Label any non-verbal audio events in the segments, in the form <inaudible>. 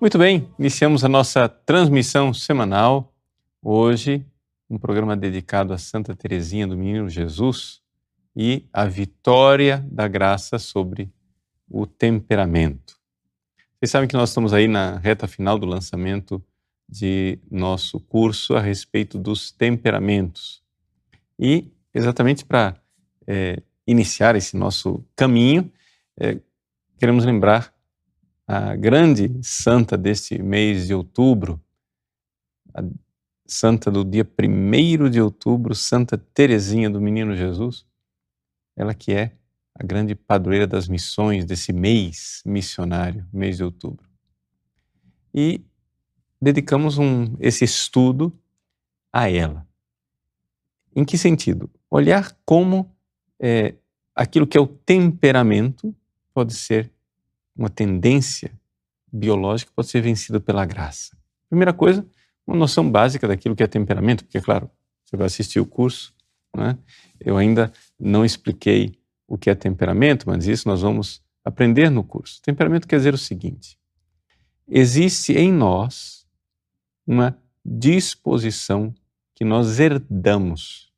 Muito bem, iniciamos a nossa transmissão semanal. Hoje, um programa dedicado a Santa Teresinha do Menino Jesus e a vitória da graça sobre o temperamento. Vocês sabem que nós estamos aí na reta final do lançamento de nosso curso a respeito dos temperamentos. E, exatamente para é, iniciar esse nosso caminho, é, queremos lembrar a grande santa deste mês de outubro, a santa do dia 1 de outubro, Santa Teresinha do Menino Jesus, ela que é a grande padroeira das missões desse mês missionário, mês de outubro. E dedicamos um, esse estudo a ela. Em que sentido? Olhar como é, aquilo que é o temperamento pode ser uma tendência biológica pode ser vencida pela graça. Primeira coisa, uma noção básica daquilo que é temperamento, porque, claro, você vai assistir o curso, né? eu ainda não expliquei o que é temperamento, mas isso nós vamos aprender no curso. Temperamento quer dizer o seguinte: existe em nós uma disposição que nós herdamos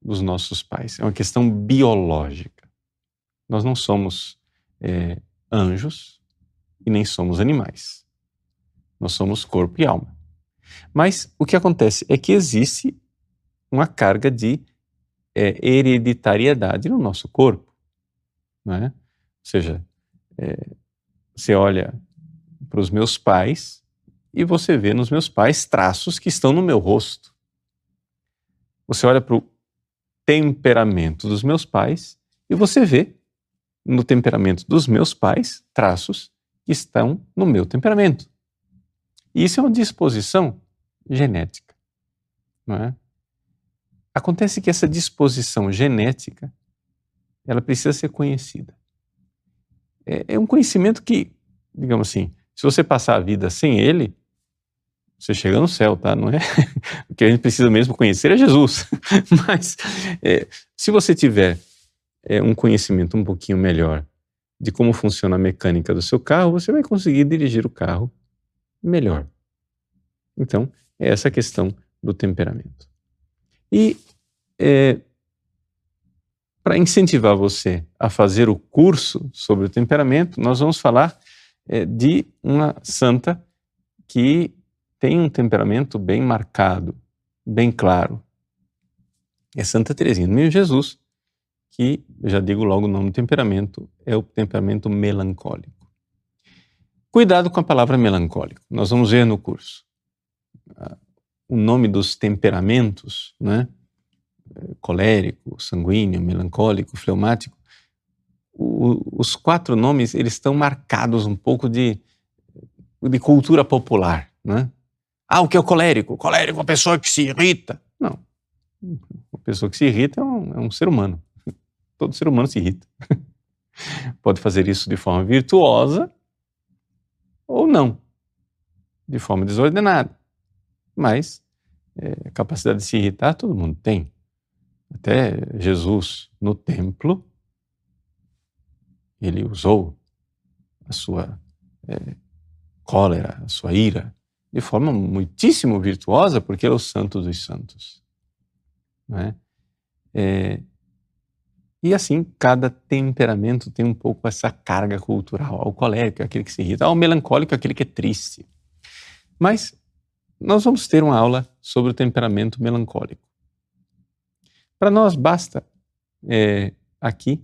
dos nossos pais. É uma questão biológica. Nós não somos é, anjos e nem somos animais. Nós somos corpo e alma. Mas o que acontece é que existe uma carga de é, hereditariedade no nosso corpo. Não é? Ou seja, é, você olha para os meus pais e você vê nos meus pais traços que estão no meu rosto. Você olha para o temperamento dos meus pais e você vê no temperamento dos meus pais traços que estão no meu temperamento. E isso é uma disposição genética. Não é? Acontece que essa disposição genética ela precisa ser conhecida. É, é um conhecimento que, digamos assim, se você passar a vida sem ele, você chega no céu, tá? Não é? <laughs> O que a gente precisa mesmo conhecer é Jesus. <laughs> Mas é, se você tiver é, um conhecimento um pouquinho melhor de como funciona a mecânica do seu carro, você vai conseguir dirigir o carro melhor. Então, é essa questão do temperamento. E é, para incentivar você a fazer o curso sobre o temperamento, nós vamos falar é, de uma santa que tem um temperamento bem marcado, bem claro. É Santa Teresinha do Menino Jesus, que, já digo logo o nome do temperamento, é o temperamento melancólico. Cuidado com a palavra melancólico, nós vamos ver no curso. Ah, o nome dos temperamentos, né? colérico, sanguíneo, melancólico, fleumático, o, os quatro nomes eles estão marcados um pouco de, de cultura popular, né? Ah, o que é o colérico? colérico é uma pessoa que se irrita. Não, uma pessoa que se irrita é um, é um ser humano. Todo ser humano se irrita. <laughs> Pode fazer isso de forma virtuosa ou não, de forma desordenada. Mas é, a capacidade de se irritar todo mundo tem. Até Jesus no templo, ele usou a sua é, cólera, a sua ira, de forma muitíssimo virtuosa, porque ele é o santo dos santos. Não É, e assim, cada temperamento tem um pouco essa carga cultural. O colérico é aquele que se irrita, o melancólico é aquele que é triste. Mas nós vamos ter uma aula sobre o temperamento melancólico. Para nós, basta é, aqui,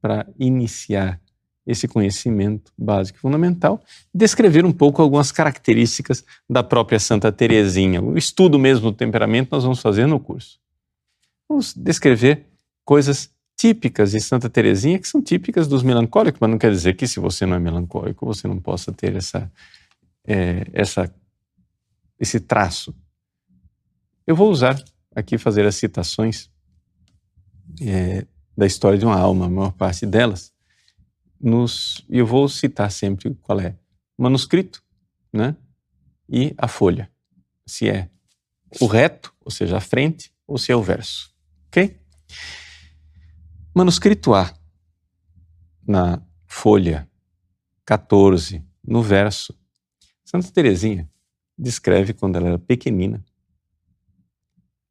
para iniciar esse conhecimento básico e fundamental, descrever um pouco algumas características da própria Santa Teresinha. O estudo mesmo do temperamento nós vamos fazer no curso. Vamos descrever coisas típicas de Santa Teresinha, que são típicas dos melancólicos, mas não quer dizer que se você não é melancólico, você não possa ter essa, é, essa esse traço. Eu vou usar aqui fazer as citações é, da história de uma alma, a maior parte delas, nos, eu vou citar sempre qual é o manuscrito, né? E a folha, se é o reto, ou seja, a frente, ou se é o verso, ok? Manuscrito A, na folha 14, no verso, Santa Teresinha descreve quando ela era pequenina,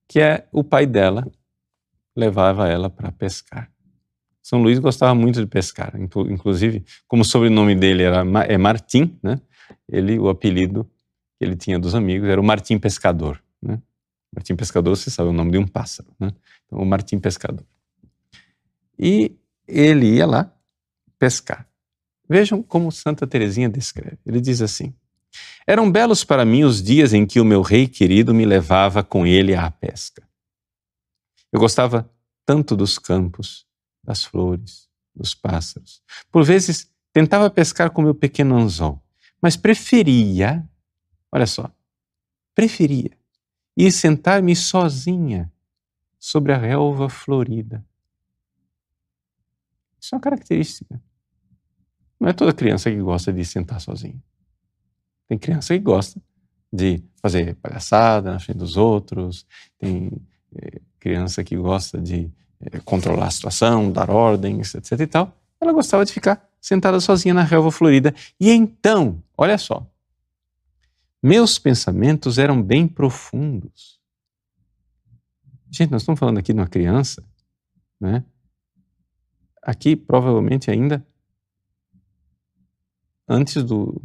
que é o pai dela levava ela para pescar. São Luís gostava muito de pescar, inclusive, como o sobrenome dele era é Martim, né? Ele o apelido que ele tinha dos amigos era o Martim Pescador, né? Martim Pescador, você sabe o nome de um pássaro, né? Então, o Martim Pescador. E ele ia lá pescar. Vejam como Santa Teresinha descreve. Ele diz assim: Eram belos para mim os dias em que o meu rei querido me levava com ele à pesca. Eu gostava tanto dos campos, das flores, dos pássaros. Por vezes tentava pescar com meu pequeno anzol, mas preferia, olha só, preferia ir sentar-me sozinha sobre a relva florida. Isso é uma característica. Não é toda criança que gosta de sentar sozinha. Tem criança que gosta de fazer palhaçada na frente dos outros, tem é, criança que gosta de é, controlar a situação, dar ordens, etc e tal, ela gostava de ficar sentada sozinha na relva florida. E então, olha só, meus pensamentos eram bem profundos. Gente, nós estamos falando aqui de uma criança, né? Aqui, provavelmente, ainda antes do,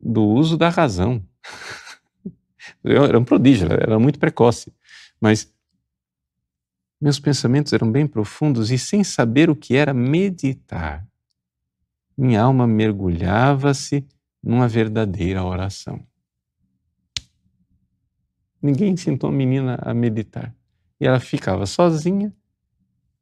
do uso da razão. <laughs> era um prodígio, era muito precoce. Mas meus pensamentos eram bem profundos e, sem saber o que era meditar, minha alma mergulhava-se numa verdadeira oração. Ninguém ensinou a menina a meditar. E ela ficava sozinha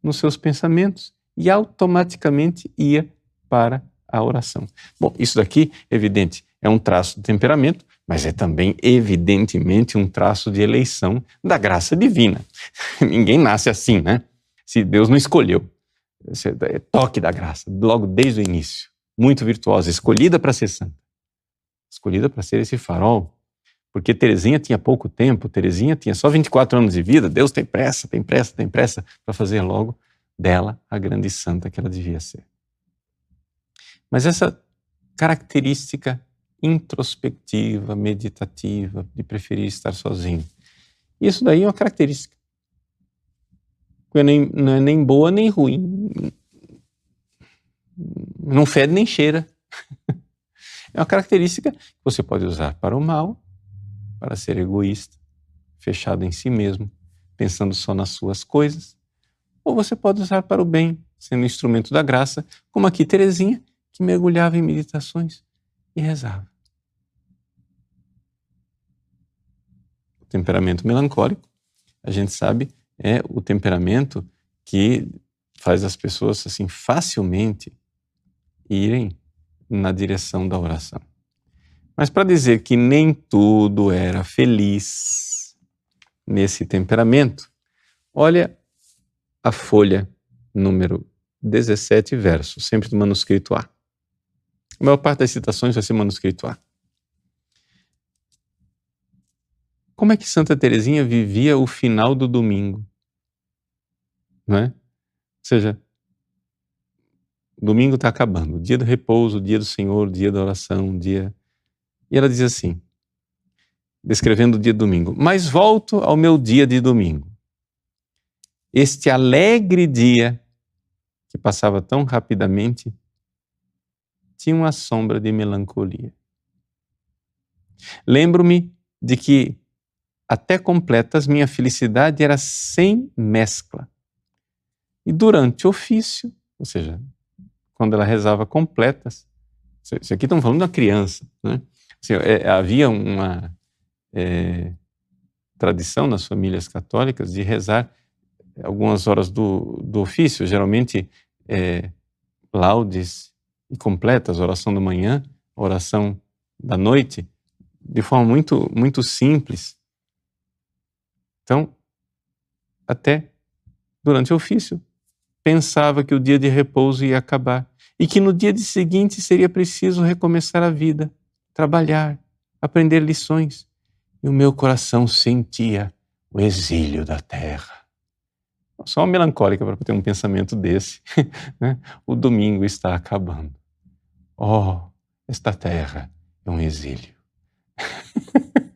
nos seus pensamentos e automaticamente ia para a oração. Bom, isso daqui, evidente, é um traço de temperamento, mas é também, evidentemente, um traço de eleição da graça divina. <laughs> Ninguém nasce assim, né? Se Deus não escolheu. É toque da graça, logo desde o início. Muito virtuosa, escolhida para ser santa. Escolhida para ser esse farol. Porque Terezinha tinha pouco tempo, Terezinha tinha só 24 anos de vida. Deus tem pressa, tem pressa, tem pressa para fazer logo dela a grande santa que ela devia ser. Mas essa característica introspectiva, meditativa, de preferir estar sozinho. Isso daí é uma característica. Nem, não é nem boa nem ruim. Não fede nem cheira. <laughs> É uma característica que você pode usar para o mal, para ser egoísta, fechado em si mesmo, pensando só nas suas coisas, ou você pode usar para o bem, sendo instrumento da graça, como aqui Terezinha, que mergulhava em meditações e rezava. temperamento melancólico, a gente sabe, é o temperamento que faz as pessoas assim facilmente irem na direção da oração. Mas para dizer que nem tudo era feliz nesse temperamento, olha a folha número 17, verso, sempre do manuscrito A. A maior parte das citações vai ser manuscrito A. Como é que Santa Teresinha vivia o final do domingo? Não é? Ou seja, domingo está acabando, dia do repouso, dia do Senhor, dia da oração, dia. E ela diz assim, descrevendo o dia do domingo: Mas volto ao meu dia de domingo. Este alegre dia que passava tão rapidamente tinha uma sombra de melancolia. Lembro-me de que até completas, minha felicidade era sem mescla. E durante o ofício, ou seja, quando ela rezava completas, isso aqui estamos falando uma criança, né? Assim, é, havia uma é, tradição nas famílias católicas de rezar algumas horas do, do ofício, geralmente é, laudes e completas, oração da manhã, oração da noite, de forma muito, muito simples. Então, até durante o ofício, pensava que o dia de repouso ia acabar e que no dia seguinte seria preciso recomeçar a vida, trabalhar, aprender lições. E o meu coração sentia o exílio da terra. Só uma melancólica para ter um pensamento desse. <laughs> Né? o domingo está acabando. Oh, esta terra é um exílio. <laughs>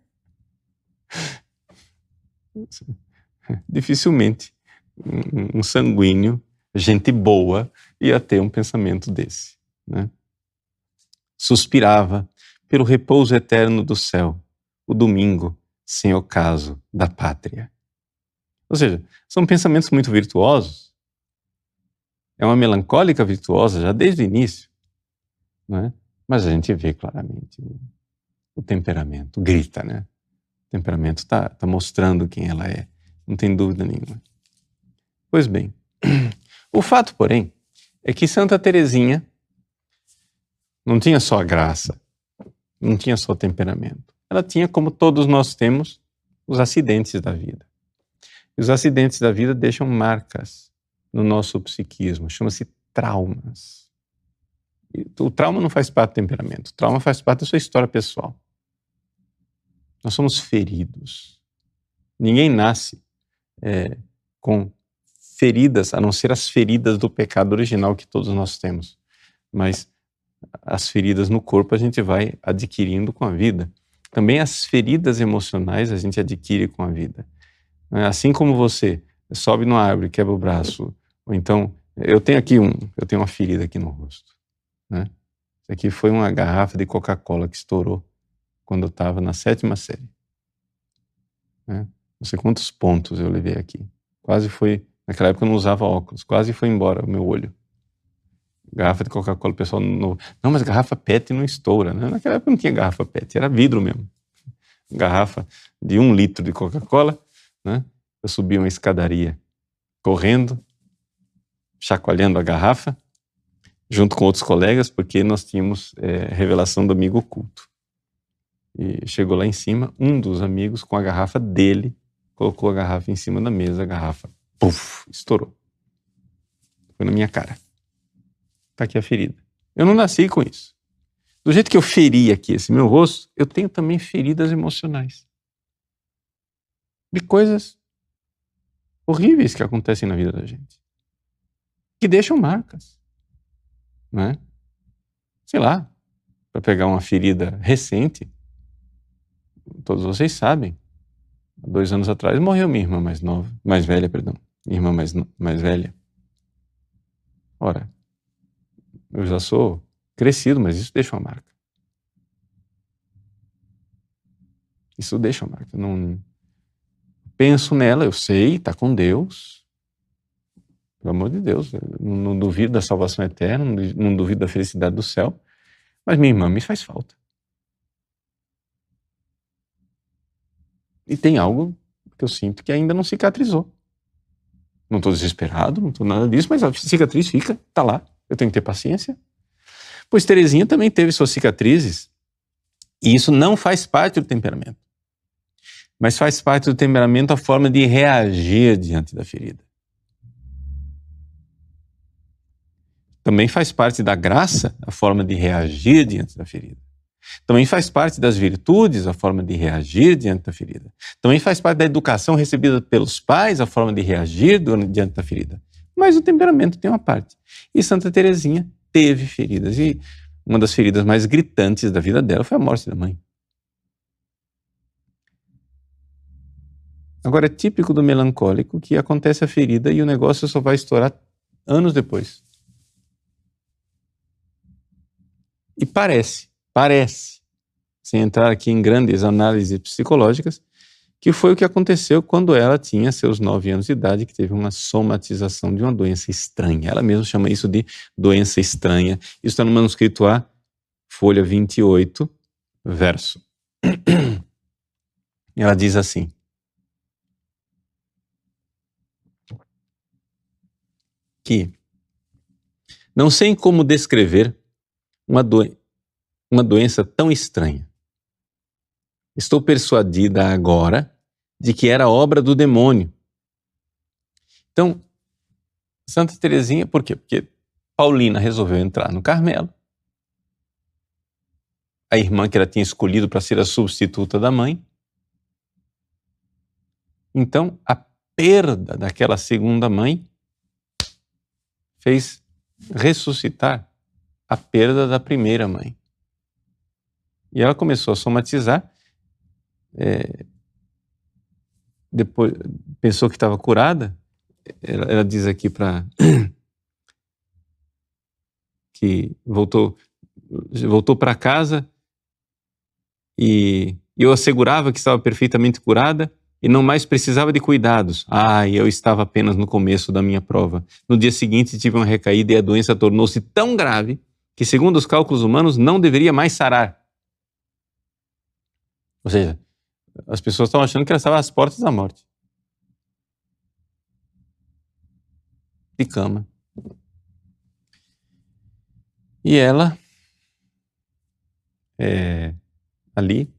Dificilmente um sanguíneo, gente boa, ia ter um pensamento desse. Né? Suspirava pelo repouso eterno do céu, o domingo sem ocaso da pátria. Ou seja, são pensamentos muito virtuosos. É uma melancólica virtuosa já desde o início. Né? Mas a gente vê claramente o, temperamento, grita, né? O temperamento está tá mostrando quem ela é, não tem dúvida nenhuma. Pois bem, <clears throat> o fato, porém, é que Santa Teresinha não tinha só a graça, não tinha só o temperamento. Ela tinha, como todos nós temos, os acidentes da vida. Os acidentes da vida deixam marcas no nosso psiquismo, chama-se traumas. O trauma não faz parte do temperamento, o trauma faz parte da sua história pessoal. Nós somos feridos. Ninguém nasce é, com feridas, a não ser as feridas do pecado original que todos nós temos. Mas as feridas no corpo a gente vai adquirindo com a vida. Também as feridas emocionais a gente adquire com a vida. Né? Assim como você sobe numa árvore, quebra o braço, ou então eu tenho aqui um, eu tenho uma ferida aqui no rosto, né? Isso aqui foi uma garrafa de Coca-Cola que estourou quando eu estava na sétima série. Né? Não sei quantos pontos eu levei aqui. Quase foi, naquela época eu não usava óculos, quase foi embora o meu olho. Garrafa de Coca-Cola, o pessoal não, não, mas garrafa PET não estoura, né? Naquela época não tinha garrafa PET, era vidro mesmo. Garrafa de um litro de Coca-Cola, né? Eu subi uma escadaria correndo, chacoalhando a garrafa, junto com outros colegas, porque nós tínhamos é, revelação do amigo oculto. E chegou lá em cima, um dos amigos, com a garrafa dele, colocou a garrafa em cima da mesa, a garrafa, puf, estourou. Foi na minha cara. Tá aqui a ferida. Eu não nasci com isso. Do jeito que eu feri aqui esse meu rosto, eu tenho também feridas emocionais de coisas horríveis que acontecem na vida da gente, que deixam marcas, né? Sei lá, para pegar uma ferida recente, todos vocês sabem, dois anos atrás morreu minha irmã mais nova, mais velha, perdão, minha irmã mais, mais velha. Ora, eu já sou crescido, mas isso deixa uma marca. Isso deixa uma marca. Não, penso nela, eu sei, está com Deus. Pelo amor de Deus, não, duvido da salvação eterna, não duvido da felicidade do céu, mas minha irmã me faz falta. E tem algo que eu sinto que ainda não cicatrizou. Não estou desesperado, não estou nada disso, mas a cicatriz fica, está lá. Eu tenho que ter paciência. Pois Terezinha também teve suas cicatrizes, e isso não faz parte do temperamento mas faz parte do temperamento a forma de reagir diante da ferida. Também faz parte da graça a forma de reagir diante da ferida. Também faz parte das virtudes a forma de reagir diante da ferida. Também faz parte da educação recebida pelos pais a forma de reagir diante da ferida. Mas o temperamento tem uma parte. E Santa Teresinha teve feridas. E uma das feridas mais gritantes da vida dela foi a morte da mãe. Agora, é típico do melancólico que acontece a ferida e o negócio só vai estourar anos depois. E parece, parece, sem entrar aqui em grandes análises psicológicas, que foi o que aconteceu quando ela tinha seus nove anos de idade, que teve uma somatização de uma doença estranha. Ela mesma chama isso de doença estranha. Isso está no manuscrito A, folha 28, verso. <clears throat> Ela diz assim: que não sei como descrever uma, uma doença tão estranha. Estou persuadida agora de que era obra do demônio. Então, Santa Teresinha, por quê? Porque Paulina resolveu entrar no Carmelo. A irmã que ela tinha escolhido para ser a substituta da mãe. Então, a perda daquela segunda mãe fez ressuscitar a perda da primeira mãe. E ela começou a somatizar. É, depois pensou que estava curada. Ela, ela diz aqui para <coughs> que voltou voltou para casa e eu assegurava que estava perfeitamente curada e não mais precisava de cuidados. Ah, eu estava apenas no começo da minha prova. No dia seguinte tive uma recaída e a doença tornou-se tão grave que, segundo os cálculos humanos, não deveria mais sarar. Ou seja, as pessoas estavam achando que ela estava às portas da morte. De cama. E ela, é, ali,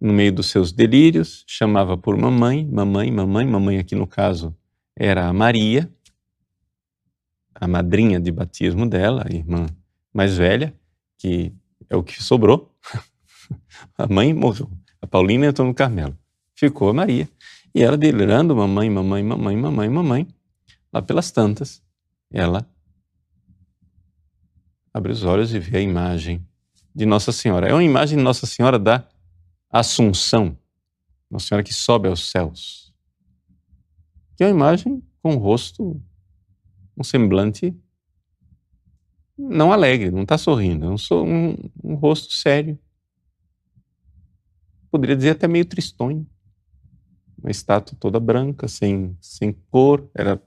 no meio dos seus delírios, chamava por mamãe, mamãe, mamãe, mamãe aqui no caso era a Maria, a madrinha de batismo dela, a irmã mais velha, que é o que sobrou. <laughs> a mãe morreu. A Paulina entrou no Carmelo. Ficou a Maria. E ela delirando, mamãe, mamãe, mamãe, mamãe, mamãe. Lá pelas tantas, ela abre os olhos e vê a imagem de Nossa Senhora. É uma imagem de Nossa Senhora da Assunção, Nossa Senhora que sobe aos céus. Que é uma imagem com um rosto, um semblante não alegre, não está sorrindo, é um, um, um rosto sério. Poderia dizer até meio tristonho. Uma estátua toda branca, sem, sem cor, era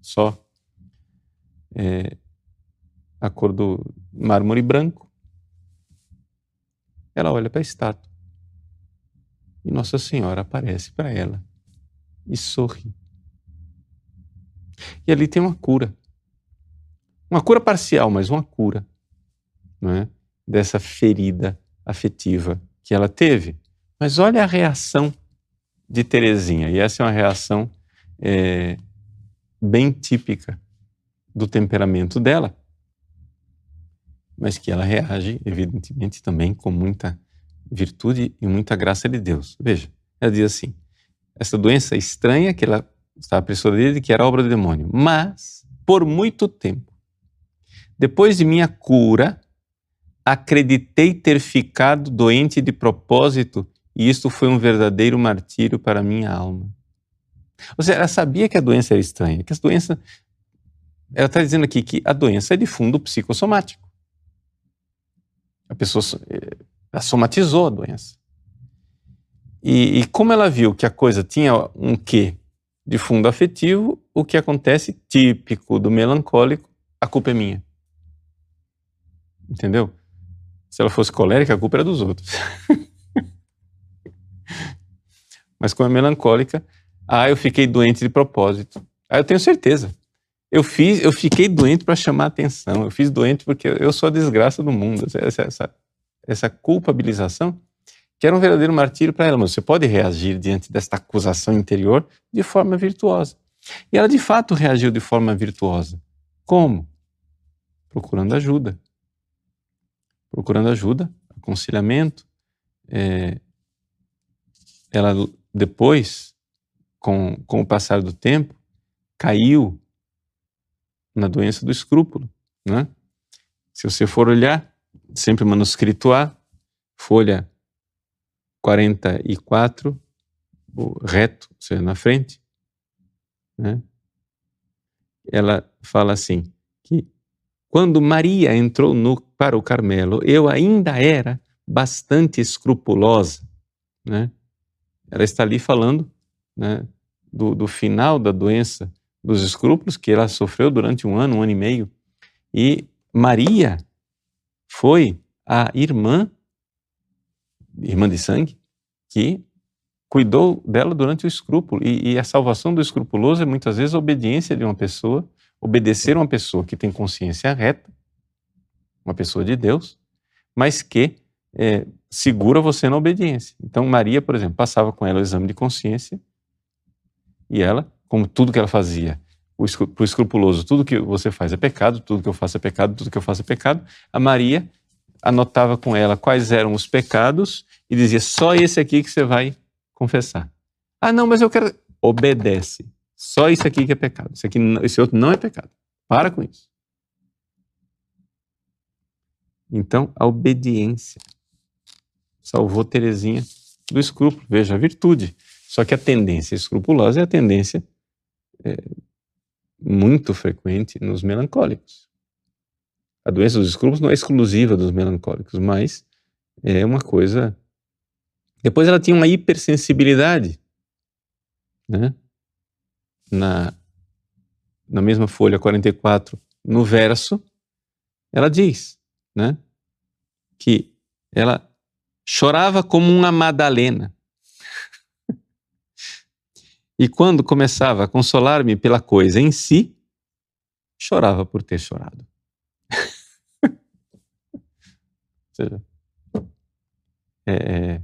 só é, a cor do mármore branco. Ela olha para a estátua e Nossa Senhora aparece para ela e sorri. E ali tem uma cura. Uma cura parcial, mas uma cura é? dessa ferida afetiva que ela teve. Mas olha a reação de Terezinha, e essa é uma reação é, bem típica do temperamento dela, mas que ela reage, evidentemente, também com muita virtude e muita graça de Deus. Veja, ela diz assim: essa doença estranha que ela estava persuadida que era obra do demônio, mas por muito tempo depois de minha cura, acreditei ter ficado doente de propósito e isto foi um verdadeiro martírio para minha alma. Ou seja, ela sabia que a doença era estranha, que as doenças. Ela está dizendo aqui que a doença é de fundo psicossomático. A pessoa ela somatizou a doença. E, e como ela viu que a coisa tinha um quê de fundo afetivo, o que acontece, típico do melancólico, a culpa é minha. Entendeu? Se ela fosse colérica, a culpa era dos outros. <laughs> Mas como é melancólica, ah, eu fiquei doente de propósito. Ah, eu tenho certeza. Eu fiz, eu fiquei doente para chamar atenção. Eu fiz doente porque eu sou a desgraça do mundo. Essa, essa culpabilização que era um verdadeiro martírio para ela. Mas você pode reagir diante desta acusação interior de forma virtuosa. E ela de fato reagiu de forma virtuosa. Como? Procurando ajuda procurando ajuda, aconselhamento. É, ela depois, com, com o passar do tempo, caiu na doença do escrúpulo. Né? Se você for olhar, sempre manuscrito A, folha 44, o reto, ou seja, na frente, né? ela fala assim, que quando Maria entrou no, para o Carmelo, eu ainda era bastante escrupulosa. Né? Ela está ali falando né, do, do final da doença dos escrúpulos que ela sofreu durante um ano, um ano e meio. E Maria foi a irmã, irmã de sangue, que cuidou dela durante o escrúpulo. E, e, a salvação do escrupuloso é muitas vezes a obediência de uma pessoa obedecer uma pessoa que tem consciência reta, uma pessoa de Deus, mas que é, segura você na obediência. Então, Maria, por exemplo, passava com ela o exame de consciência e ela, como tudo que ela fazia, para o escrupuloso, tudo que você faz é pecado, tudo que eu faço é pecado, tudo que eu faço é pecado. A Maria anotava com ela quais eram os pecados e dizia: só esse aqui que você vai confessar. Ah, não, mas eu quero. Obedece. Só isso aqui que é pecado. Esse, aqui, esse outro não é pecado. Para com isso. Então, a obediência salvou Teresinha do escrúpulo. Veja, a virtude. Só que a tendência escrupulosa é a tendência é, muito frequente nos melancólicos. A doença dos escrúpulos não é exclusiva dos melancólicos, mas é uma coisa. Depois ela tinha uma hipersensibilidade, né? Na, na mesma folha 44, no verso, ela diz, né? Que ela chorava como uma Madalena. E quando começava a consolar-me pela coisa em si, chorava por ter chorado. <laughs> seja, é, é,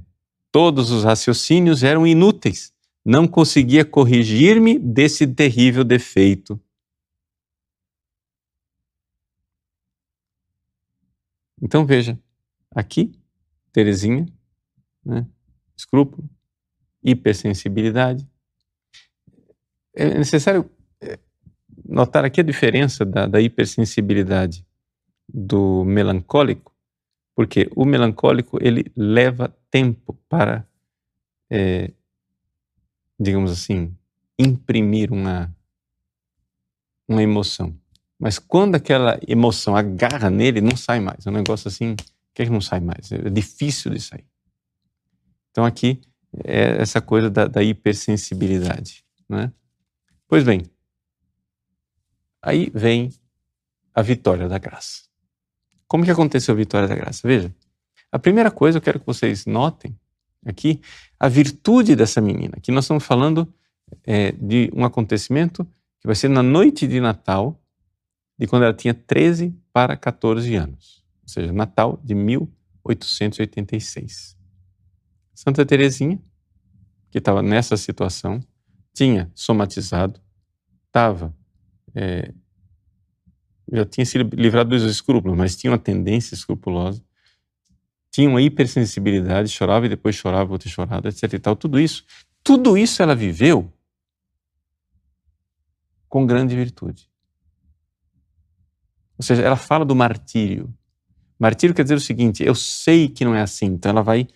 todos os raciocínios eram inúteis. Não conseguia corrigir-me desse terrível defeito. Então veja, aqui, Terezinha, né, escrúpulo, hipersensibilidade, é necessário é, notar aqui a diferença da, da hipersensibilidade do melancólico, porque o melancólico ele leva tempo para, é, digamos assim, imprimir uma, uma emoção. Mas quando aquela emoção agarra nele, não sai mais. É um negócio assim, que é que não sai mais? É difícil de sair. Então aqui é essa coisa da, da hipersensibilidade, né? Pois bem, aí vem a vitória da graça. Como que aconteceu a vitória da graça? Veja, a primeira coisa eu quero que vocês notem aqui a virtude dessa menina. Aqui nós estamos falando é, de um acontecimento que vai ser na noite de Natal, de quando ela tinha 13 para 14 anos, ou seja, Natal de 1886. Santa Teresinha, que estava nessa situação, tinha somatizado, estava, é, já tinha se livrado dos escrúpulos, mas tinha uma tendência escrupulosa, tinha uma hipersensibilidade, chorava e depois chorava, outra chorada, etc e tal, tudo isso, tudo isso ela viveu com grande virtude. Ou seja, ela fala do martírio. Martírio quer dizer o seguinte: eu sei que não é assim, então ela vai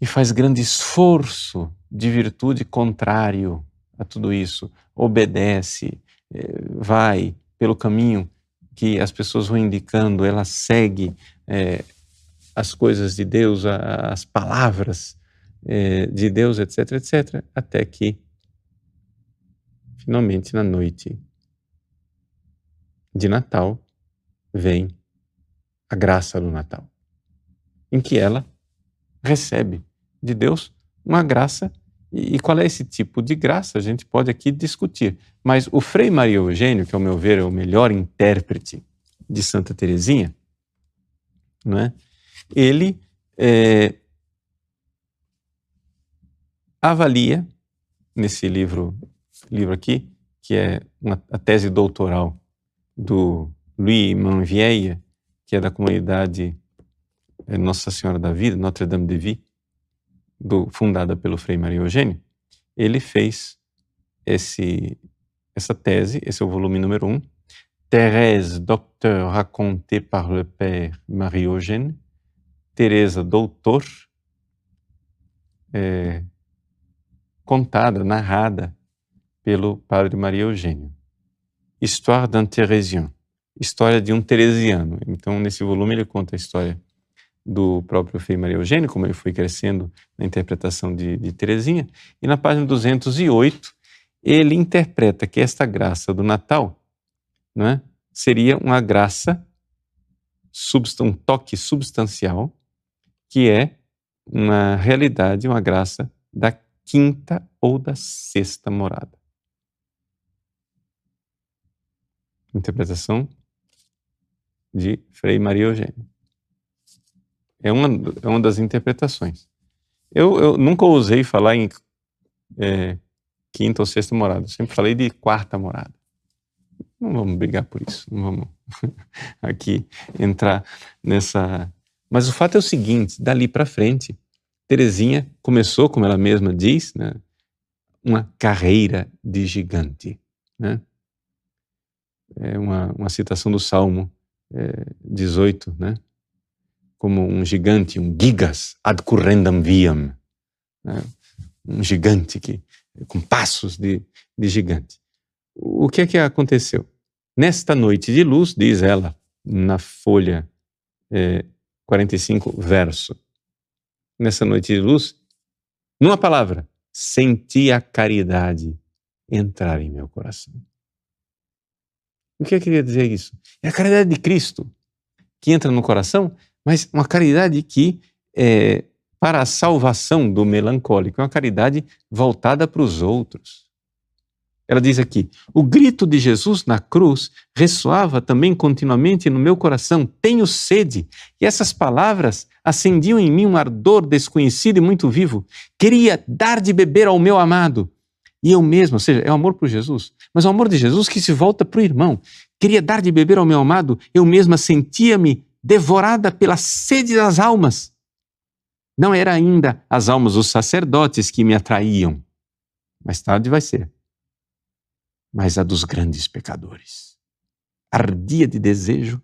e faz grande esforço de virtude contrário a tudo isso, obedece, eh, vai pelo caminho que as pessoas vão indicando, ela segue é, as coisas de Deus, as palavras é, de Deus, etc, etc, até que finalmente na noite de Natal vem a graça do Natal, em que ela recebe de Deus uma graça. E, qual é esse tipo de graça? A gente pode aqui discutir. Mas o Frei Maria Eugênio, que ao meu ver é o melhor intérprete de Santa Teresinha, não é? ele é, avalia nesse livro, livro aqui, que é uma, a tese doutoral do Louis Manvieille, que é da comunidade é, Nossa Senhora da Vida, Notre Dame de Vie, do, fundada pelo Frei Maria Eugênio, ele fez esse, essa tese, esse é o volume número um, Thérèse, docteur racontée par le père Marie Eugène, Teresa, doutor, é, contada, narrada pelo padre Maria Eugênio. Histoire d'un Thérésien, história de um teresiano. Então, nesse volume ele conta a história do próprio Frei Maria Eugênio, como ele foi crescendo na interpretação de, de Teresinha. E na página 208, ele interpreta que esta graça do Natal é, seria uma graça, um toque substancial, que é uma realidade, uma graça da quinta ou da sexta morada. Interpretação de Frei Maria Eugênio. É uma, é uma das interpretações. Eu, eu nunca ousei falar em é, quinta ou sexta morada, eu sempre falei de quarta morada. Não vamos brigar por isso, não vamos <laughs> aqui entrar nessa. Mas o fato é o seguinte: dali para frente, Terezinha começou, como ela mesma diz, né, uma carreira de gigante. Né? É uma, uma citação do Salmo é, 18, né? Como um gigante, um gigas ad currendam viam, né? um gigante que com passos de, de gigante. O que é que aconteceu? Nesta noite de luz, diz ela na folha é, 45, verso. Nessa noite de luz, numa palavra, senti a caridade entrar em meu coração. O que é eu queria dizer isso? É a caridade de Cristo que entra no coração, mas uma caridade que é para a salvação do melancólico, é uma caridade voltada para os outros. Ela diz aqui: o grito de Jesus na cruz ressoava também continuamente no meu coração: tenho sede. E essas palavras acendiam em mim um ardor desconhecido e muito vivo. Queria dar de beber ao meu amado. E eu mesmo, ou seja, é o amor por Jesus, mas o amor de Jesus que se volta para o irmão. Queria dar de beber ao meu amado, eu mesma sentia-me devorada pela sede das almas. Não era ainda as almas dos sacerdotes que me atraíam. Mais tarde vai ser mas a dos grandes pecadores. Ardia de desejo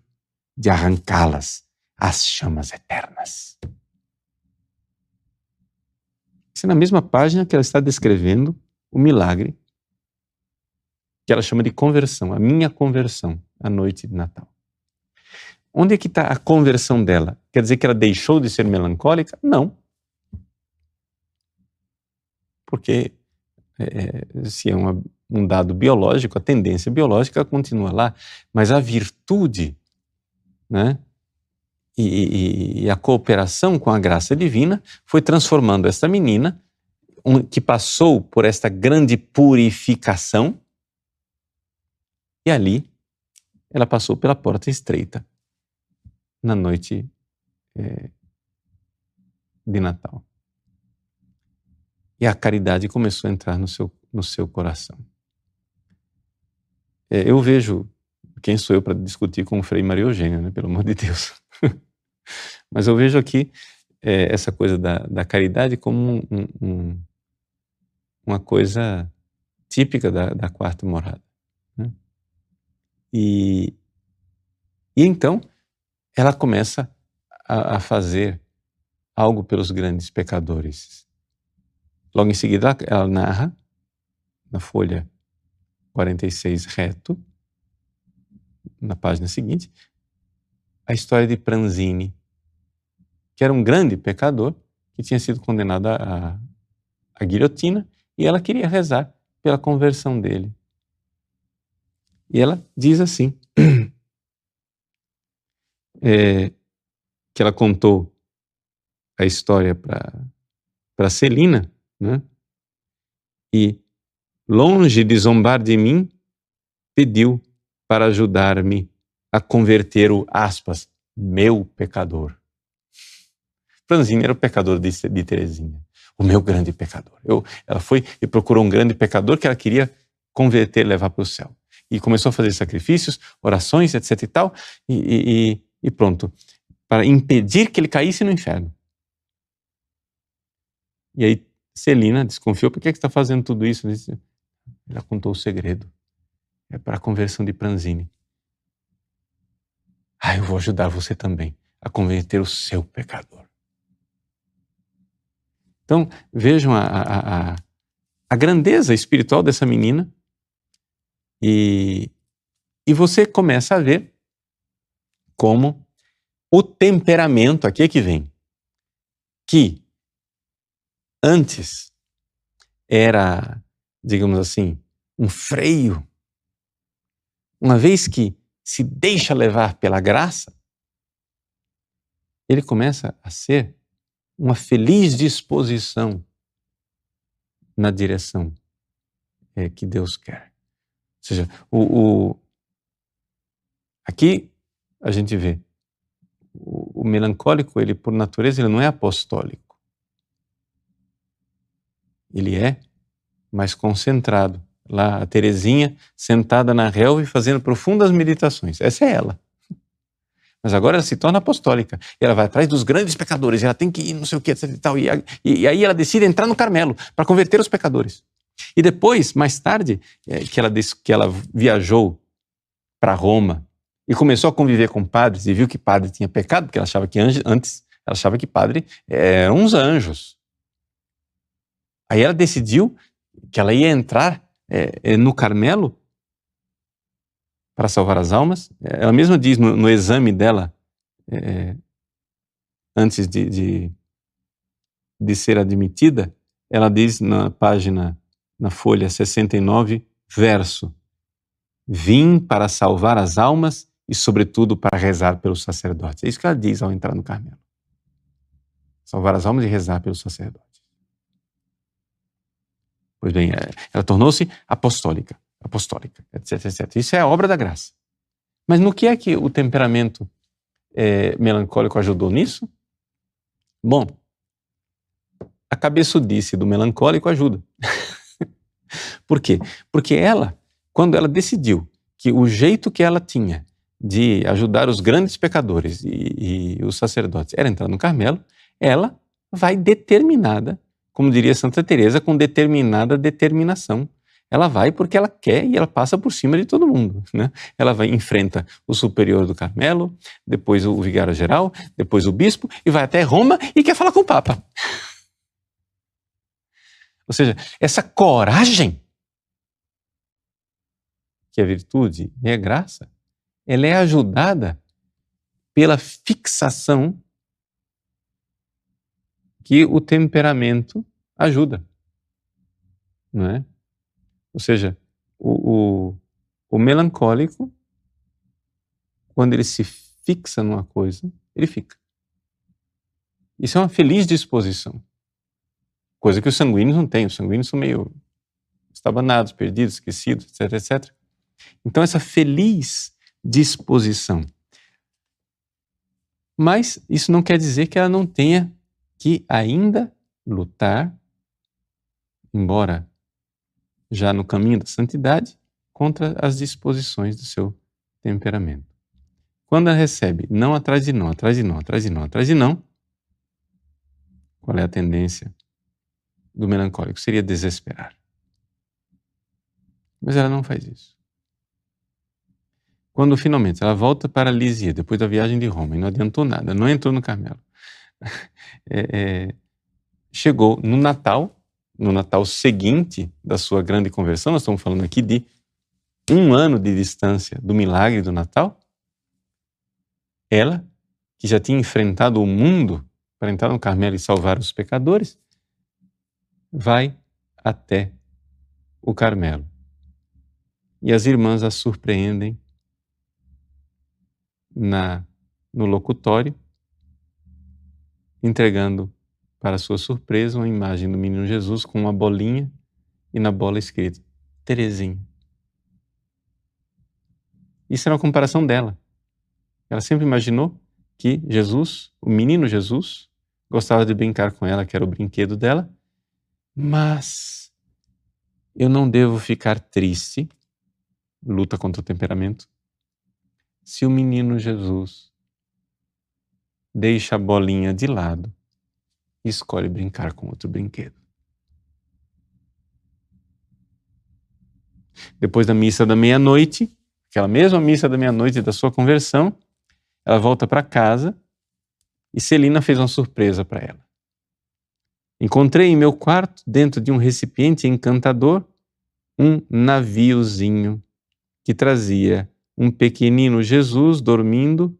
de arrancá-las às chamas eternas. Isso é na mesma página que ela está descrevendo o milagre que ela chama de conversão, a minha conversão, à noite de Natal. Onde é que está a conversão dela? Quer dizer que ela deixou de ser melancólica? Não. Porque é, se é uma um dado biológico, a tendência biológica continua lá, mas a virtude, né? E, e, e a cooperação com a graça divina foi transformando esta menina, um, que passou por esta grande purificação, e ali ela passou pela porta estreita na noite é, de Natal. E a caridade começou a entrar no seu, no seu coração. É, eu vejo, quem sou eu para discutir com o Frei Maria Eugênio, né, pelo amor de Deus. <laughs> Mas eu vejo aqui é, essa coisa da, da caridade como um, um, uma coisa típica da, da quarta morada. Né? E, e então ela começa a, a fazer algo pelos grandes pecadores. Logo em seguida, ela narra, na folha 46 reto, na página seguinte, a história de Pranzini, que era um grande pecador que tinha sido condenado à, à guilhotina e ela queria rezar pela conversão dele. E ela diz assim, <clears throat> é, que ela contou a história para Celina, né? E longe de zombar de mim, pediu para ajudar-me a converter o, aspas, meu pecador. Franzini era o pecador de, de Terezinha, o meu grande pecador. Eu, ela foi e procurou um grande pecador que ela queria converter, levar para o céu. E começou a fazer sacrifícios, orações, etc e tal, e, e, e pronto, para impedir que ele caísse no inferno. E aí Celina desconfiou, por que, que você está fazendo tudo isso? Ela contou o segredo. É para a conversão de Pranzini. Ah, eu vou ajudar você também a converter o seu pecador. Então, vejam a, a, a, a grandeza espiritual dessa menina e, e você começa a ver como o temperamento, aqui é que vem, que antes era digamos assim, um freio, uma vez que se deixa levar pela graça, ele começa a ser uma feliz disposição na direção é, que Deus quer. Ou seja, o, o, aqui a gente vê o, melancólico, ele por natureza, ele não é apostólico. Ele é mais concentrado. Lá a Terezinha sentada na relva e fazendo profundas meditações. Essa é ela. <laughs> Mas agora ela se torna apostólica. E ela vai atrás dos grandes pecadores. Ela tem que ir, não sei o que, etc e tal. E, e, e aí ela decide entrar no Carmelo para converter os pecadores. E depois, mais tarde, é, que, ela, que ela viajou para Roma e começou a conviver com padres e viu que padre tinha pecado, porque ela achava que antes, ela achava que padre eram uns anjos. Aí ela decidiu que ela ia entrar é, no Carmelo para salvar as almas. Ela mesma diz no, no exame dela, é, antes de, de, de ser admitida, ela diz na página, na folha 69, verso: Vim para salvar as almas e, sobretudo, para rezar pelos sacerdotes. É isso que ela diz ao entrar no Carmelo. Salvar as almas e rezar pelos sacerdotes. Pois bem, é, ela tornou-se apostólica, apostólica, etc, etc. Isso é a obra da graça. Mas no que é que o temperamento é, melancólico ajudou nisso? Bom, a cabeçudice do melancólico ajuda. <laughs> Por quê? Porque ela, quando ela decidiu que o jeito que ela tinha de ajudar os grandes pecadores e, e os sacerdotes era entrar no Carmelo, ela vai determinada como diria Santa Teresa, com determinada determinação. Ela vai porque ela quer e ela passa por cima de todo mundo. Né? Ela vai enfrenta o superior do Carmelo, depois o vigário geral, depois o bispo e vai até Roma e quer falar com o Papa. Ou seja, essa coragem que é virtude e é graça, ela é ajudada pela fixação que o temperamento ajuda. Não é? Ou seja, o, o, o melancólico, quando ele se fixa numa coisa, ele fica. Isso é uma feliz disposição. Coisa que os sanguíneos não têm. Os sanguíneos são meio estabanados, perdidos, esquecidos, etc, etc. Então, essa feliz disposição. Mas isso não quer dizer que ela não tenha que ainda lutar, embora já no caminho da santidade, contra as disposições do seu temperamento. Quando ela recebe não atrás de não, atrás de não, atrás de não, atrás de não, qual é a tendência do melancólico? Seria desesperar. Mas ela não faz isso. Quando finalmente ela volta para Lisia, depois da viagem de Roma, e não adiantou nada, não entrou no Carmelo, <laughs> é, é, chegou no Natal, no Natal seguinte da sua grande conversão, nós estamos falando aqui de um ano de distância do milagre do Natal, ela, que já tinha enfrentado o mundo para entrar no Carmelo e salvar os pecadores, vai até o Carmelo. E as irmãs a surpreendem na, no locutório entregando, para sua surpresa, uma imagem do menino Jesus com uma bolinha e na bola escrito Terezinha. Isso era uma comparação dela. Ela sempre imaginou que Jesus, o menino Jesus, gostava de brincar com ela, que era o brinquedo dela, mas eu não devo ficar triste, luta contra o temperamento, se o menino Jesus deixa a bolinha de lado e escolhe brincar com outro brinquedo. Depois da missa da meia-noite, aquela mesma missa da meia-noite da sua conversão, ela volta para casa e Celina fez uma surpresa para ela. Encontrei em meu quarto, dentro de um recipiente encantador, um naviozinho que trazia um pequenino Jesus dormindo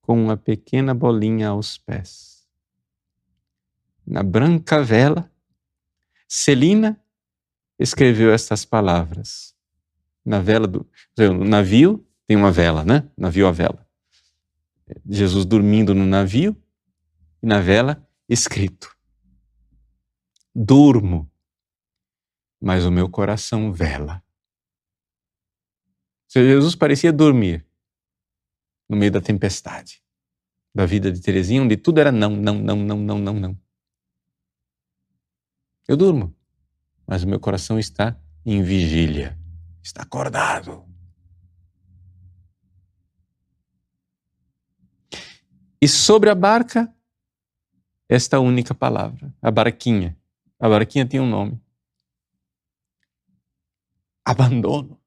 com uma pequena bolinha aos pés. Na branca vela, Celina escreveu estas palavras. Na vela do no navio tem uma vela, né? Navio a vela. Jesus dormindo no navio e na vela escrito: Durmo, mas o meu coração vela. Jesus parecia dormir, no meio da tempestade. da vida de Terezinha, onde tudo era não, não, não, não, não, não, não. Eu durmo, mas o meu coração está em vigília, está acordado. E sobre a barca, esta única palavra, a barquinha. A barquinha tinha um nome. Abandono.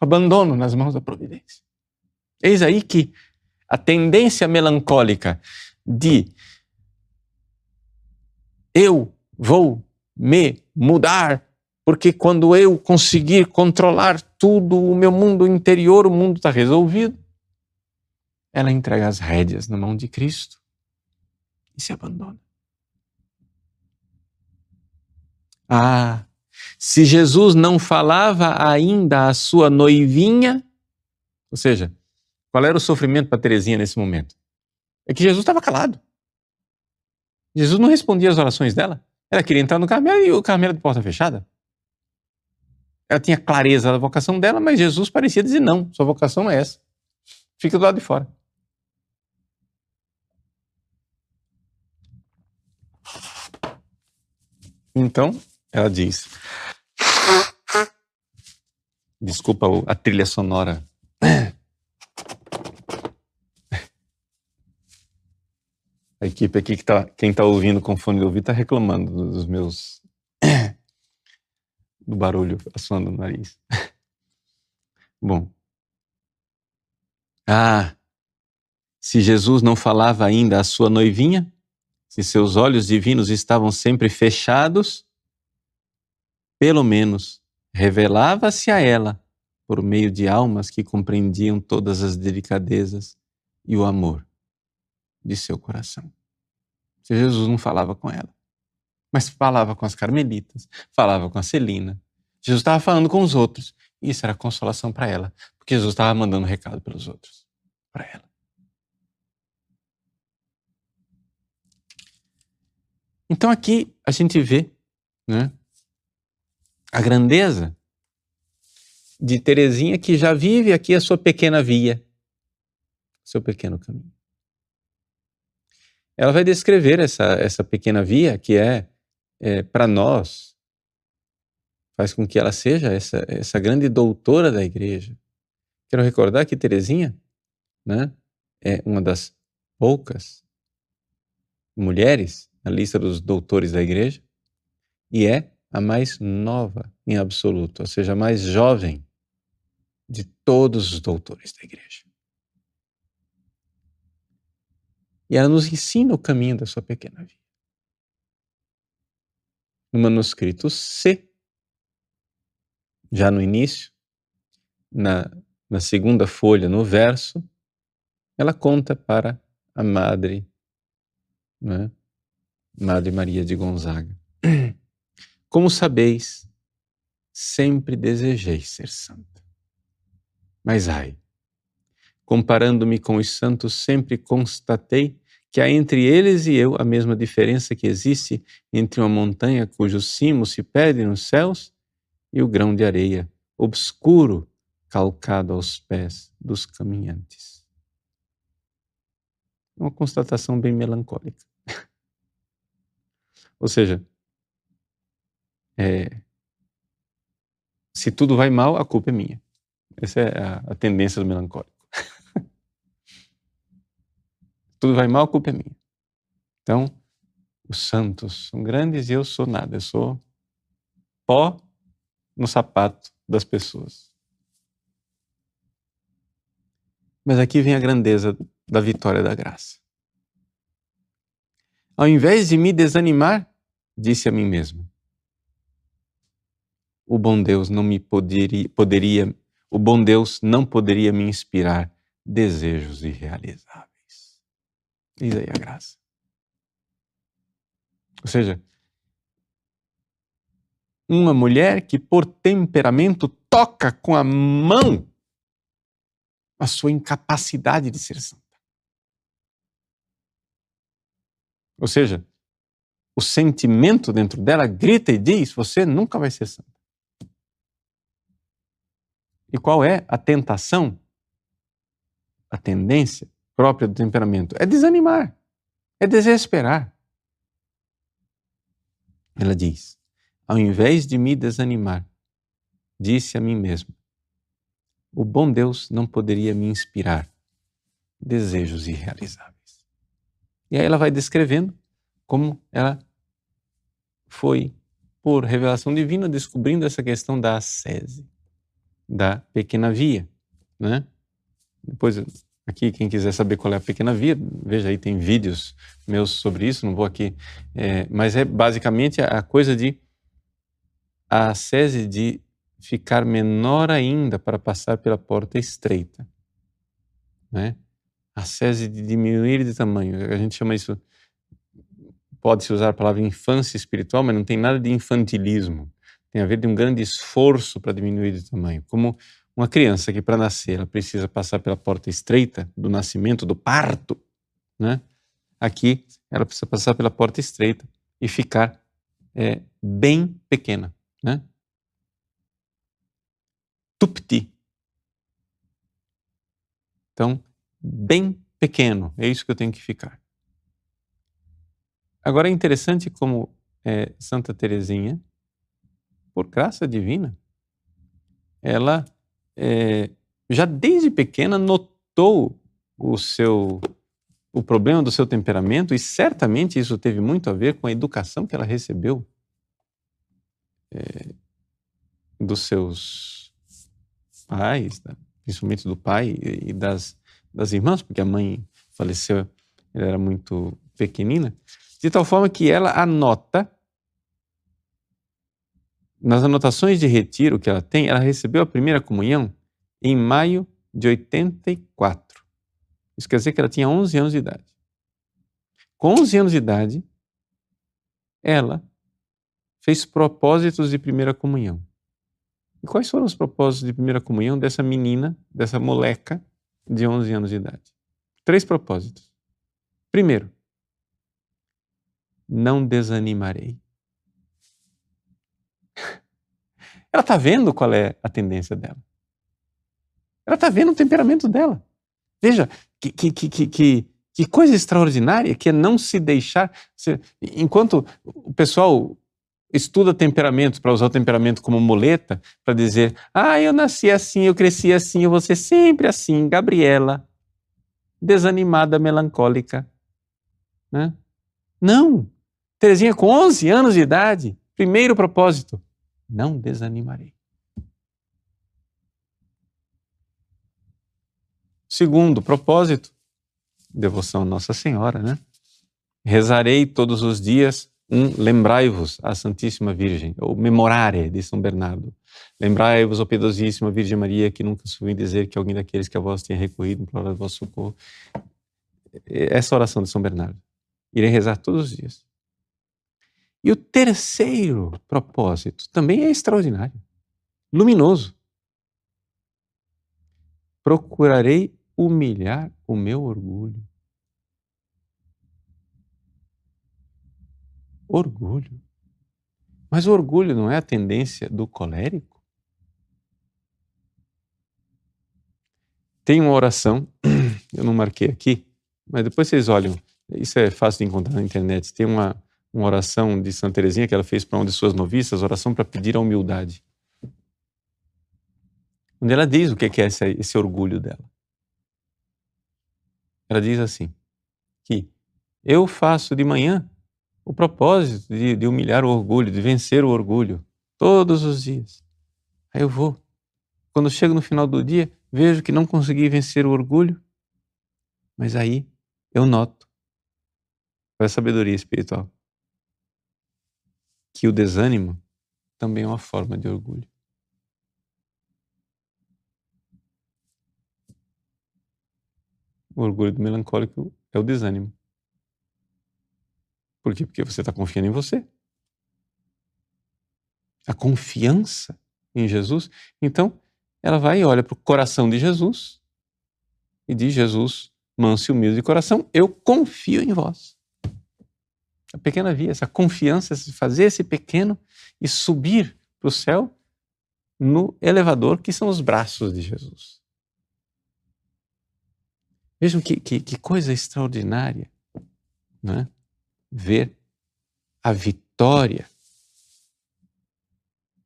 Abandono nas mãos da providência. Eis aí que a tendência melancólica de eu vou me mudar, porque quando eu conseguir controlar tudo, o meu mundo interior, o mundo está resolvido. Ela entrega as rédeas na mão de Cristo e se abandona. Ah, se Jesus não falava ainda à sua noivinha, ou seja, qual era o sofrimento para Terezinha nesse momento? É que Jesus estava calado. Jesus não respondia às orações dela. Ela queria entrar no Carmelo e o Carmelo de porta fechada. Ela tinha clareza da vocação dela, mas Jesus parecia dizer: não, sua vocação é essa. Fica do lado de fora. Então, ela diz: Desculpa a trilha sonora. A equipe aqui que tá, quem está ouvindo com fone de ouvido está reclamando dos meus do barulho passando no nariz. Bom. Ah, se Jesus não falava ainda à sua noivinha, se seus olhos divinos estavam sempre fechados, pelo menos revelava-se a ela por meio de almas que compreendiam todas as delicadezas e o amor de seu coração. Se Jesus não falava com ela, mas falava com as carmelitas, falava com a Celina. Jesus estava falando com os outros. E isso era consolação para ela, porque Jesus estava mandando um recado pelos outros, para ela. Então aqui a gente vê né, a grandeza de Terezinha que já vive aqui a sua pequena via, seu pequeno caminho. Ela vai descrever essa, essa pequena via que é é, para nós, faz com que ela seja essa, essa grande doutora da igreja. Quero recordar que Terezinha né, é uma das poucas mulheres na lista dos doutores da igreja e é a mais nova em absoluto, ou seja, a mais jovem de todos os doutores da igreja. E ela nos ensina o caminho da sua pequena vida no manuscrito C, já no início, na, na segunda folha, no verso, ela conta para a Madre, né? Madre Maria de Gonzaga. <clears throat> Como sabeis, sempre desejei ser santa. Mas ai, comparando-me com os santos, sempre constatei que há entre eles e eu a mesma diferença que existe entre uma montanha cujo cimo se perde nos céus e o grão de areia obscuro calcado aos pés dos caminhantes. Uma constatação bem melancólica. <laughs> Ou seja, é, se tudo vai mal, a culpa é minha. Essa é a, a tendência do melancólico <laughs> tudo vai mal, a culpa é minha. Então, os santos são grandes e eu sou nada, eu sou pó no sapato das pessoas. Mas aqui vem a grandeza da vitória da graça. Ao invés de me desanimar, disse a mim mesmo: O bom Deus não me poderia, poderia o bom Deus não poderia me inspirar desejos irrealizáveis. Eis aí a graça. Ou seja, uma mulher que por temperamento toca com a mão a sua incapacidade de ser santa. Ou seja, o sentimento dentro dela grita e diz: você nunca vai ser santa. E qual é a tentação a tendência própria do temperamento é desanimar, é desesperar. Ela diz: ao invés de me desanimar, disse a mim mesma: o bom Deus não poderia me inspirar desejos irrealizáveis. E aí ela vai descrevendo como ela foi, por revelação divina, descobrindo essa questão da ascese, da pequena via. Né? Depois, aqui, quem quiser saber qual é a pequena via, veja aí, tem vídeos meus sobre isso, não vou aqui. É, mas é basicamente a coisa de a ascese de ficar menor ainda para passar pela porta estreita. Né? A ascese de diminuir de tamanho. A gente chama isso pode-se usar a palavra infância espiritual, mas não tem nada de infantilismo. Tem a ver de um grande esforço para diminuir de tamanho. Como uma criança que para nascer ela precisa passar pela porta estreita do nascimento, do parto, né? Aqui ela precisa passar pela porta estreita e ficar é, bem pequena, né? Tupti. Então, bem pequeno, é isso que eu tenho que ficar. Agora é interessante como é, Santa Teresinha, por graça divina, ela é, já desde pequena notou o seu o problema do seu temperamento e certamente isso teve muito a ver com a educação que ela recebeu é, dos seus pais, principalmente do pai e das, das irmãs, porque a mãe faleceu, ela era muito pequenina de tal forma que ela anota, nas anotações de retiro que ela tem, ela recebeu a primeira comunhão em maio de 84. Isso quer dizer que ela tinha 11 anos de idade. Com 11 anos de idade, ela fez propósitos de primeira comunhão. E quais foram os propósitos de primeira comunhão dessa menina, dessa moleca de 11 anos de idade? Três propósitos. Primeiro, não desanimarei. Ela está vendo qual é a tendência dela. Ela está vendo o temperamento dela. Veja, que, que, que, que, que coisa extraordinária que é não se deixar. Se, enquanto o pessoal estuda temperamentos, para usar o temperamento como muleta, para dizer: ah, eu nasci assim, eu cresci assim, eu vou ser sempre assim, Gabriela, desanimada, melancólica. Né? Não! Terezinha com 11 anos de idade, primeiro propósito, não desanimarei. Segundo propósito, devoção a Nossa Senhora, né? Rezarei todos os dias um lembrai-vos a Santíssima Virgem, ou memorare de São Bernardo. Lembrai-vos, ó piedosíssima Virgem Maria, que nunca soube dizer que alguém daqueles que a vós tenha recorrido implorar vosso socorro. Essa oração de São Bernardo. Irei rezar todos os dias. E o terceiro propósito também é extraordinário, luminoso. Procurarei humilhar o meu orgulho. Orgulho. Mas o orgulho não é a tendência do colérico? Tem uma oração, <clears throat> eu não marquei aqui, mas depois vocês olham, isso é fácil de encontrar na internet. Tem uma, uma oração de Santa Teresinha que ela fez para uma de suas noviças, oração para pedir a humildade. Onde ela diz o que é esse, esse orgulho dela. Ela diz assim, que eu faço de manhã o propósito de, de humilhar o orgulho, de vencer o orgulho, todos os dias. Aí eu vou. Quando chego no final do dia, vejo que não consegui vencer o orgulho, mas aí eu noto. É a sabedoria espiritual? Que o desânimo também é uma forma de orgulho. O orgulho do melancólico é o desânimo. Por quê? Porque você está confiando em você. A confiança em Jesus. Então, ela vai e olha para o coração de Jesus e diz: Jesus, manso e humilde de coração, eu confio em vós a pequena via, essa confiança, fazer esse pequeno e subir para o céu no elevador que são os braços de Jesus. Vejam que, que, que coisa extraordinária né? ver a vitória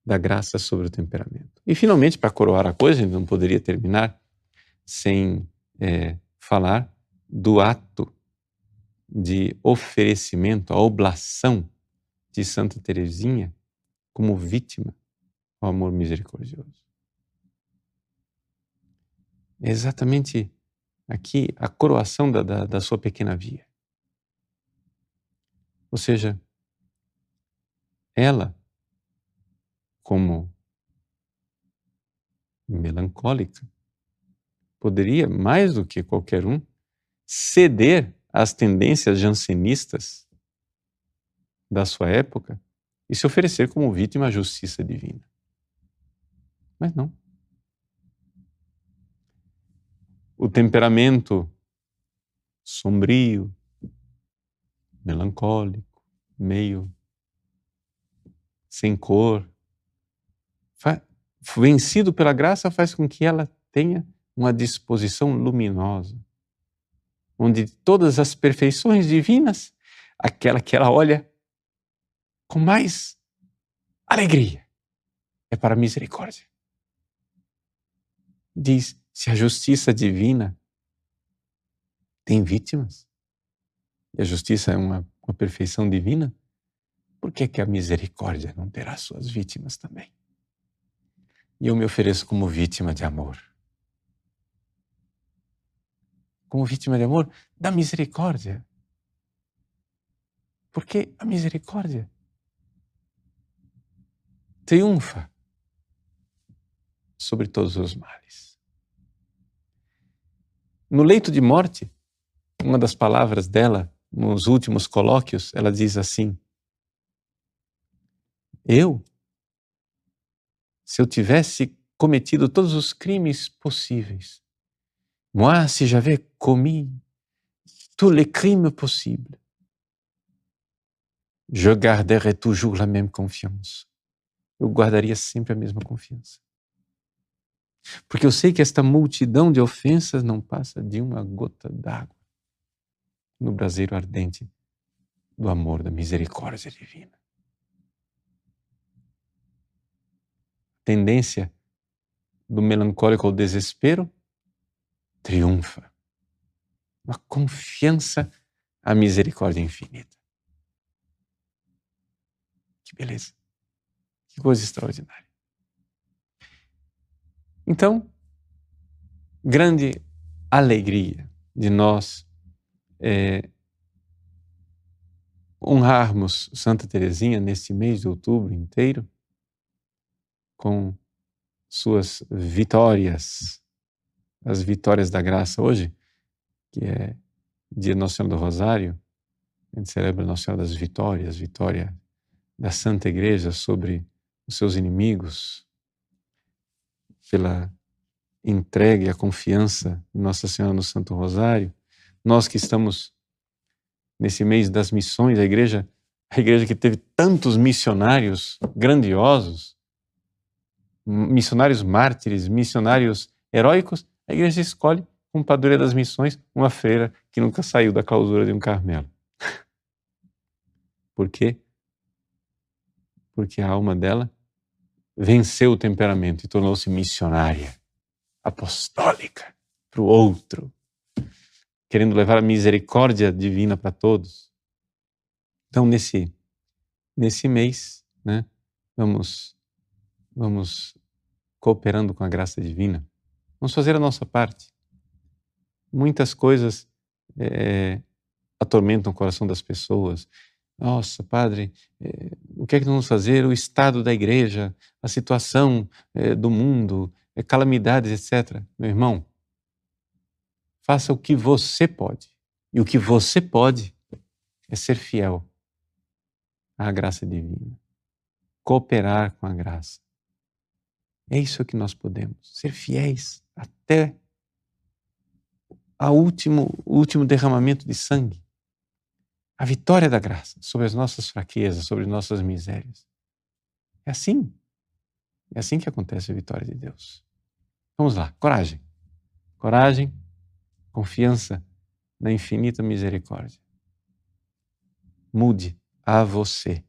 da graça sobre o temperamento. E, finalmente, para coroar a coisa, a gente não poderia terminar sem é, falar do ato de oferecimento, a oblação de Santa Teresinha como vítima ao amor misericordioso. É exatamente aqui a coroação da, da, da sua pequena via. Ou seja, ela, como melancólica, poderia, mais do que qualquer um, ceder às tendências jansenistas da sua época e se oferecer como vítima à justiça divina. Mas não. O temperamento sombrio, melancólico, meio sem cor, vencido pela graça, faz com que ela tenha uma disposição luminosa, onde todas as perfeições divinas, aquela que ela olha com mais alegria, é para a misericórdia. Diz: se a justiça divina tem vítimas, e a justiça é uma, uma perfeição divina, por que, que a misericórdia não terá suas vítimas também? E eu me ofereço como vítima de amor. Como vítima de amor da misericórdia. Porque a misericórdia triunfa sobre todos os males. No leito de morte, uma das palavras dela nos últimos colóquios, ela diz assim: Eu, se eu tivesse cometido todos os crimes possíveis, moi, si j'avais commis tous les crimes possibles, je garderais toujours la même confiance. Eu guardaria sempre a mesma confiança. Porque eu sei que esta multidão de ofensas não passa de uma gota d'água no braseiro ardente do amor, da misericórdia divina. Tendência do melancólico ao desespero triunfa. Uma confiança à misericórdia infinita. Que beleza. Que coisa extraordinária. Então, grande alegria de nós é, honrarmos Santa Teresinha neste mês de outubro inteiro com suas vitórias, as vitórias da graça hoje, que é dia Nossa Senhora do Rosário, a gente celebra Nossa Senhora das Vitórias, vitória da Santa Igreja sobre os seus inimigos, pela entrega e a confiança em Nossa Senhora no Santo Rosário. Nós que estamos nesse mês das missões, a igreja, a igreja que teve tantos missionários grandiosos, missionários mártires, missionários heróicos, a igreja escolhe como padroeira das missões uma freira que nunca saiu da clausura de um Carmelo. Por quê? Porque a alma dela venceu o temperamento e tornou-se missionária, apostólica para o outro, querendo levar a misericórdia divina para todos. Então, nesse, nesse mês, né, vamos, vamos cooperando com a graça divina. Vamos fazer a nossa parte. Muitas coisas é, atormentam o coração das pessoas. Nossa, padre, é, o que é que nós vamos fazer? O estado da igreja, a situação é, do mundo, calamidades, etc. Meu irmão, Faça o que você pode. E o que você pode é ser fiel à graça divina, cooperar com a graça. É isso que nós podemos, ser fiéis até o último, último derramamento de sangue. A vitória da graça sobre as nossas fraquezas, sobre nossas misérias. É assim. É assim que acontece a vitória de Deus. Vamos lá, coragem. Coragem confiança na infinita misericórdia. Mude a você.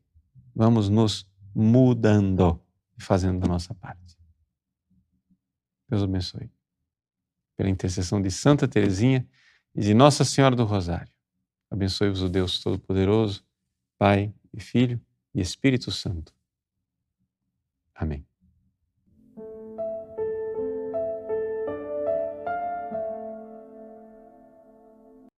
Vamos nos mudando e fazendo a nossa parte. Deus abençoe. Pela intercessão de Santa Teresinha e de Nossa Senhora do Rosário. Abençoe-vos o Deus Todo-Poderoso, Pai e Filho e Espírito Santo. Amém.